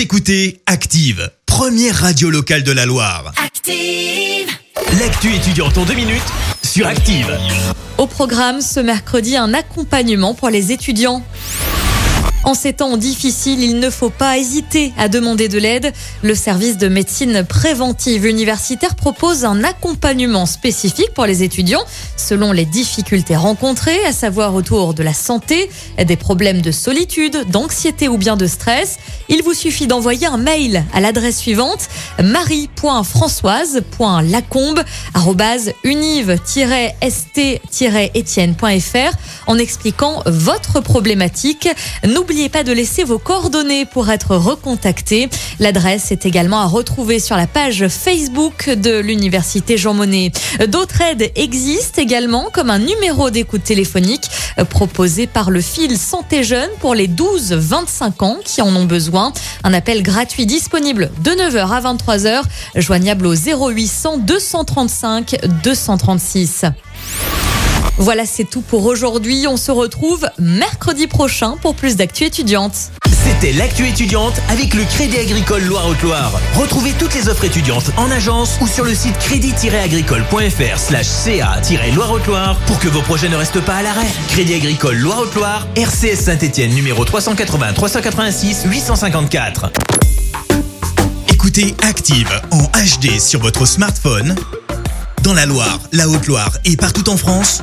Vous écoutez Active, première radio locale de la Loire. Active. L'actu étudiante en deux minutes sur Active. Au programme ce mercredi, un accompagnement pour les étudiants. En ces temps difficiles, il ne faut pas hésiter à demander de l'aide. Le service de médecine préventive universitaire propose un accompagnement spécifique pour les étudiants selon les difficultés rencontrées, à savoir autour de la santé, des problèmes de solitude, d'anxiété ou bien de stress. Il vous suffit d'envoyer un mail à l'adresse suivante marie.françoise.lacombe@univ-st-etienne.fr en expliquant votre problématique. Pas de laisser vos coordonnées pour être recontacté. L'adresse est également à retrouver sur la page Facebook de l'Université Jean Monnet. D'autres aides existent également, comme un numéro d'écoute téléphonique euh, proposé par le fil Santé Jeune pour les 12-25 ans qui en ont besoin. Un appel gratuit disponible de 9h à 23h, joignable au 0800 235 236. Voilà, c'est tout pour aujourd'hui. On se retrouve mercredi prochain pour plus d'actu étudiante. C'était l'actu étudiante avec le Crédit Agricole Loire-Haute-Loire. Retrouvez toutes les offres étudiantes en agence ou sur le site crédit-agricole.fr slash ca-loire-haute-loire pour que vos projets ne restent pas à l'arrêt. Crédit Agricole Loire-Haute-Loire, RCS Saint-Etienne numéro 380 386 854. Écoutez Active en HD sur votre smartphone, dans la Loire, la Haute-Loire et partout en France,